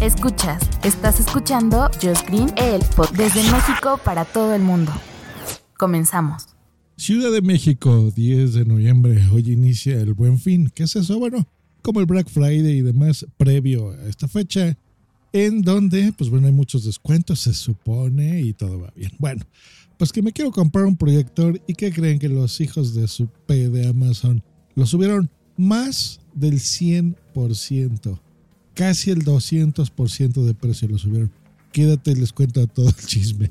Escuchas, estás escuchando Just Green, el desde México para todo el mundo. Comenzamos. Ciudad de México, 10 de noviembre. Hoy inicia el Buen Fin. ¿Qué es eso? Bueno, como el Black Friday y demás previo a esta fecha, en donde, pues bueno, hay muchos descuentos, se supone, y todo va bien. Bueno, pues que me quiero comprar un proyector y que creen que los hijos de su P de Amazon lo subieron más del 100%, casi el 200% de precio lo subieron. Quédate y les cuento todo el chisme.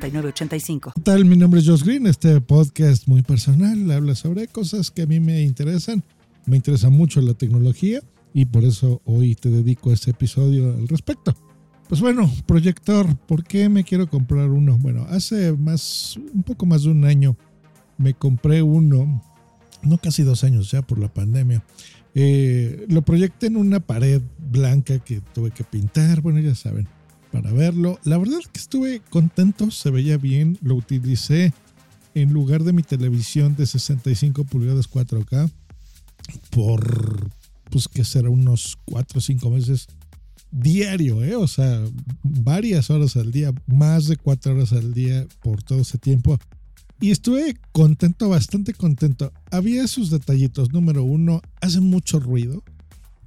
6985. ¿Qué tal? Mi nombre es Josh Green. Este podcast muy personal habla sobre cosas que a mí me interesan. Me interesa mucho la tecnología y por eso hoy te dedico este episodio al respecto. Pues bueno, proyector, ¿por qué me quiero comprar uno? Bueno, hace más, un poco más de un año me compré uno, no casi dos años ya por la pandemia. Eh, lo proyecté en una pared blanca que tuve que pintar, bueno, ya saben para verlo. La verdad es que estuve contento, se veía bien, lo utilicé en lugar de mi televisión de 65 pulgadas 4K por, pues que será unos 4 o 5 meses diario, ¿eh? o sea, varias horas al día, más de 4 horas al día por todo ese tiempo. Y estuve contento, bastante contento. Había sus detallitos. Número uno, hace mucho ruido.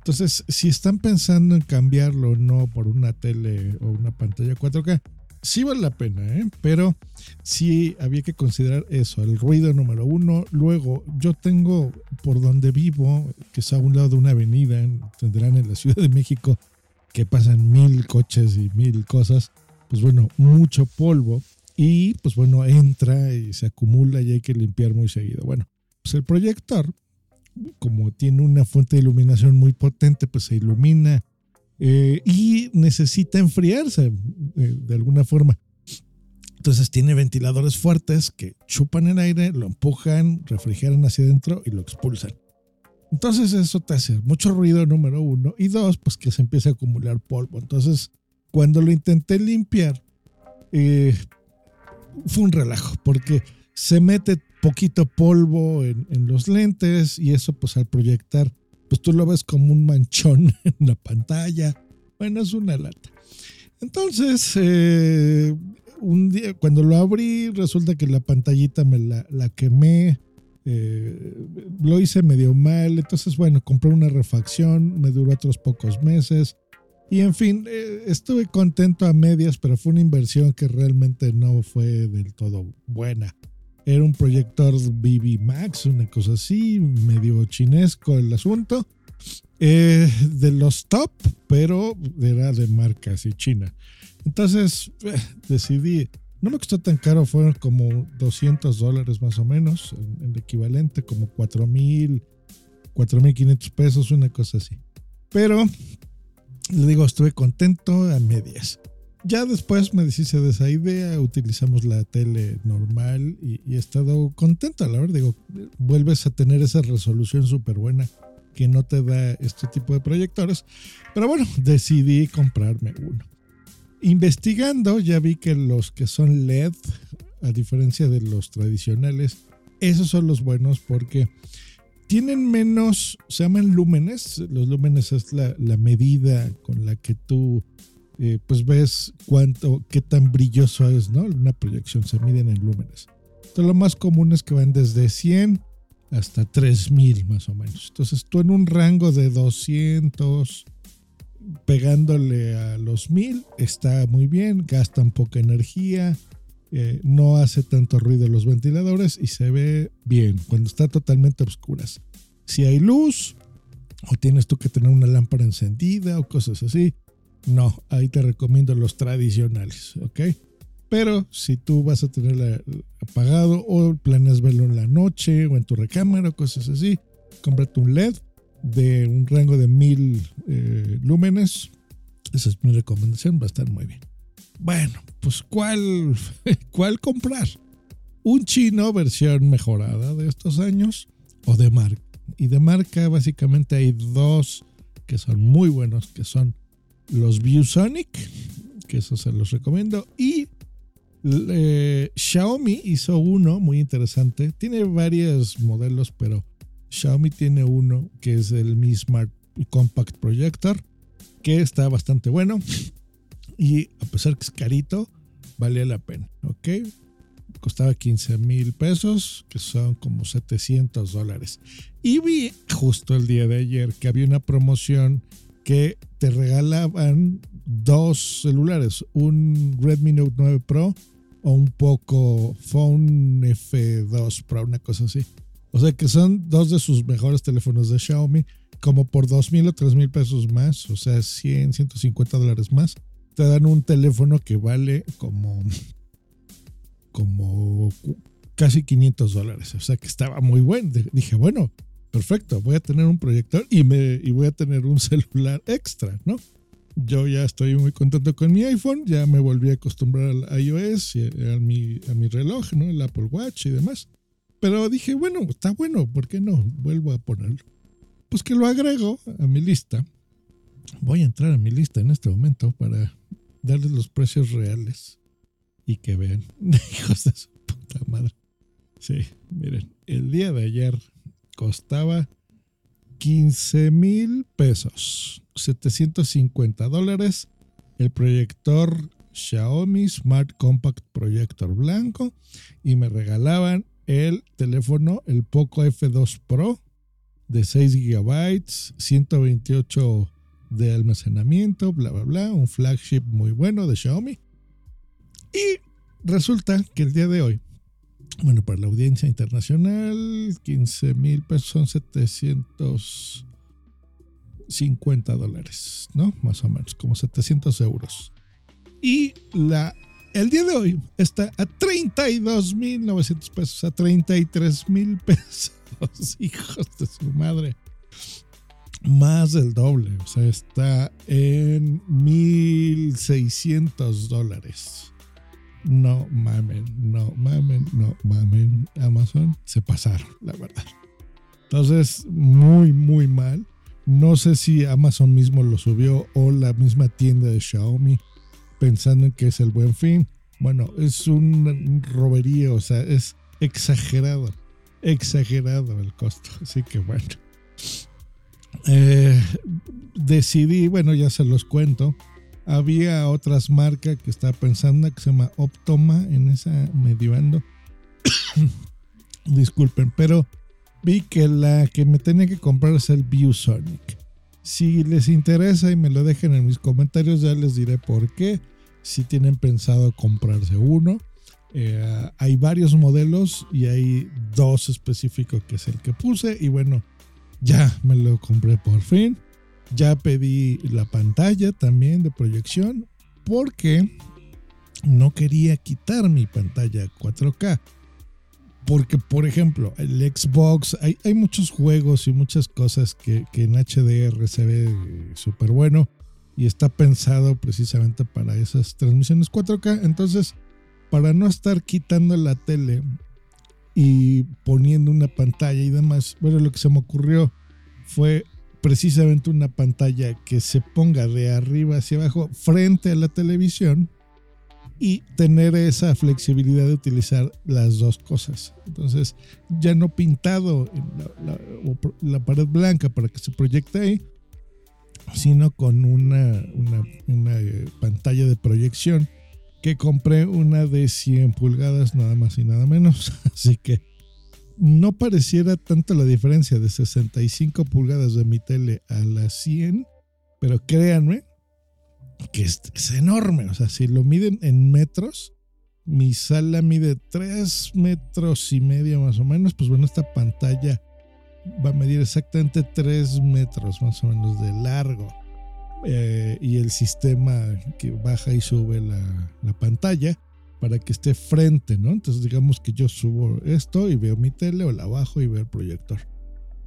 Entonces, si están pensando en cambiarlo o no por una tele o una pantalla 4K, sí vale la pena, ¿eh? pero sí había que considerar eso, el ruido número uno. Luego, yo tengo por donde vivo, que es a un lado de una avenida, tendrán en la Ciudad de México, que pasan mil coches y mil cosas, pues bueno, mucho polvo y pues bueno, entra y se acumula y hay que limpiar muy seguido. Bueno, pues el proyector como tiene una fuente de iluminación muy potente, pues se ilumina eh, y necesita enfriarse eh, de alguna forma. Entonces tiene ventiladores fuertes que chupan el aire, lo empujan, refrigeran hacia adentro y lo expulsan. Entonces eso te hace mucho ruido, número uno. Y dos, pues que se empieza a acumular polvo. Entonces, cuando lo intenté limpiar, eh, fue un relajo, porque se mete poquito polvo en, los lentes y eso pues al proyectar, pues tú lo ves como un manchón en la pantalla. Bueno, es una lata. Entonces, eh, un día, cuando lo abrí, resulta que la pantallita me la, quemé. Eh, lo hice medio mal. Entonces, bueno, compré una refacción, me duró otros pocos meses. Y en fin, eh, estuve contento a medias, pero fue una inversión que realmente no fue del todo buena. Era un proyector BB Max, una cosa así, medio chinesco el asunto. Eh, de los top, pero era de marca así china. Entonces eh, decidí, no me costó tan caro, fueron como 200 dólares más o menos, en, el equivalente, como 4 mil, 4 mil 500 pesos, una cosa así. Pero, le digo, estuve contento a medias. Ya después me deshice de esa idea, utilizamos la tele normal y, he estado contento, la verdad. Digo, vuelves a tener esa resolución súper buena que no te da este tipo de proyectores. Pero bueno, decidí comprarme uno. Investigando ya vi que los que son LED, a diferencia de los tradicionales, esos son los buenos porque tienen menos, se llaman lúmenes. Los lúmenes es la, medida con la que tú eh, pues ves cuánto, qué tan brilloso es, ¿no? Una proyección se miden en lúmenes. Entonces lo más común es que van desde 100 hasta 3000 más o menos. Entonces tú en un rango de 200 pegándole a los 1000 está muy bien, gastan poca energía, eh, no hace tanto ruido los ventiladores y se ve bien cuando está totalmente oscuras. Si hay luz o tienes tú que tener una lámpara encendida o cosas así, no, ahí te recomiendo los tradicionales, ¿ok? Pero si tú vas a tenerla apagado o planeas verlo en la noche o en tu recámara cosas así, cómprate un LED de un rango de mil eh, lúmenes. Esa es mi recomendación, va a estar muy bien. Bueno, pues ¿cuál, cuál comprar? Un chino versión mejorada de estos años o de marca. Y de marca básicamente hay dos que son muy buenos, que son los ViewSonic, que eso se los recomiendo, y eh, Xiaomi hizo uno muy interesante. Tiene varios modelos, pero Xiaomi tiene uno que es el Mi Smart Compact Projector, que está bastante bueno. Y a pesar que es carito, vale la pena. ¿Ok? Costaba 15 mil pesos, que son como 700 dólares. Y vi justo el día de ayer que había una promoción que te regalaban dos celulares, un Redmi Note 9 Pro o un poco Phone F2 Pro, una cosa así. O sea que son dos de sus mejores teléfonos de Xiaomi, como por dos mil o tres mil pesos más, o sea, 100, 150 dólares más. Te dan un teléfono que vale como, como casi 500 dólares. O sea que estaba muy bueno. Dije, bueno, perfecto, voy a tener un proyector y, me, y voy a tener un celular extra, ¿no? yo ya estoy muy contento con mi iPhone, ya me volví a acostumbrar al iOS y a, mi, a mi reloj, ¿no? El Apple Watch y demás. Pero dije, bueno, está bueno, ¿por qué no? Vuelvo a ponerlo. Pues que lo agrego a mi lista. Voy a entrar a mi lista en este momento para darles los precios reales y que vean, hijos de su puta madre. Sí, miren, el día de ayer costaba 15 mil pesos, 750 dólares. El proyector Xiaomi Smart Compact Projector blanco y me regalaban el teléfono, el Poco F2 Pro de 6 GB, 128 de almacenamiento, bla, bla, bla, un flagship muy bueno de Xiaomi. Y resulta que el día de hoy bueno, para la audiencia internacional, 15 mil pesos son 750 dólares, ¿no? Más o menos, como 700 euros. Y la, el día de hoy está a 32 mil 900 pesos, a 33 mil pesos, hijos de su madre. Más del doble, o sea, está en 1600 dólares no mamen, no mamen, no mamen. Amazon se pasaron, la verdad. Entonces, muy, muy mal. No sé si Amazon mismo lo subió o la misma tienda de Xiaomi pensando en que es el buen fin. Bueno, es un robería, o sea, es exagerado, exagerado el costo. Así que bueno. Eh, decidí, bueno, ya se los cuento había otras marcas que estaba pensando que se llama Optoma en esa medio ando. Disculpen, pero vi que la que me tenía que comprar es el ViewSonic. Si les interesa y me lo dejen en mis comentarios, ya les diré por qué. Si tienen pensado comprarse uno. Eh, hay varios modelos y hay dos específicos que es el que puse. Y bueno, ya me lo compré por fin. Ya pedí la pantalla también de proyección porque no quería quitar mi pantalla 4K. Porque, por ejemplo, el Xbox, hay, hay muchos juegos y muchas cosas que, que en HDR se ve súper bueno y está pensado precisamente para esas transmisiones 4K. Entonces, para no estar quitando la tele y poniendo una pantalla y demás, bueno, lo que se me ocurrió fue precisamente una pantalla que se ponga de arriba hacia abajo frente a la televisión y tener esa flexibilidad de utilizar las dos cosas. Entonces, ya no pintado la, pared blanca para que se proyecte ahí, sino con una, una, una, eh, pantalla de proyección que compré una de 100 pulgadas nada más y nada menos. Así que no pareciera tanto la diferencia de 65 pulgadas de mi tele a las 100, pero créanme que es, enorme. O sea, si lo miden en metros, mi sala mide 3 metros y medio más o menos. Pues bueno, esta pantalla va a medir exactamente 3 metros más o menos de largo. Eh, y el sistema que baja y sube la, la, pantalla para que esté frente, ¿no? Entonces digamos que yo subo esto y veo mi tele o la bajo y veo el proyector.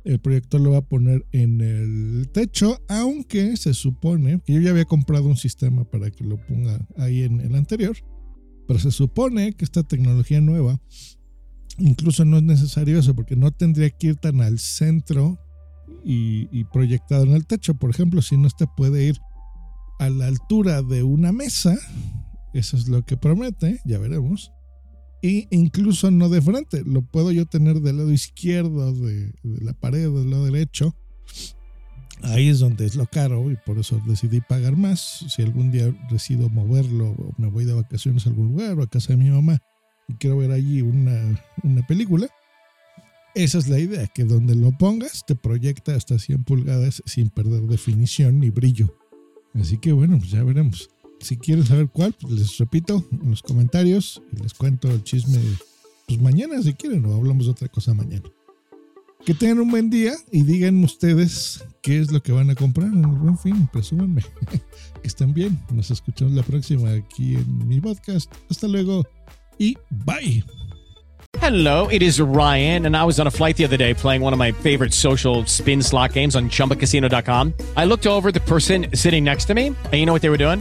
El proyector lo va a poner en el techo, aunque se supone que yo ya había comprado un sistema para que lo ponga ahí en el anterior, pero se supone que esta tecnología nueva incluso no es necesario eso porque no tendría que ir tan al centro y, proyectado en el techo. Por ejemplo, si no te puede ir a la altura de una mesa, eso es lo que promete, ya veremos. Y incluso no de frente, lo puedo yo tener del lado izquierdo de, la pared, del lado derecho. Ahí es donde es lo caro y por eso decidí pagar más. Si algún día decido moverlo o me voy de vacaciones a algún lugar o a casa de mi mamá y quiero ver allí una, una película, esa es la idea, que donde lo pongas te proyecta hasta 100 pulgadas sin perder definición ni brillo. Así que bueno, pues ya veremos. Si quieren saber cuál, pues les repito en los comentarios y les cuento el chisme pues mañana si quieren o hablamos de otra cosa mañana. Que tengan un buen día y digan ustedes qué es lo que van a comprar en el buen fin, presúmenme. que estén bien. Nos escuchamos la próxima aquí en mi podcast. Hasta luego y bye. Hello, it is Ryan, and I was on a flight the other day playing one of my favorite social spin slot games on chumbacasino.com. I looked over the person sitting next to me, and you know what they were doing?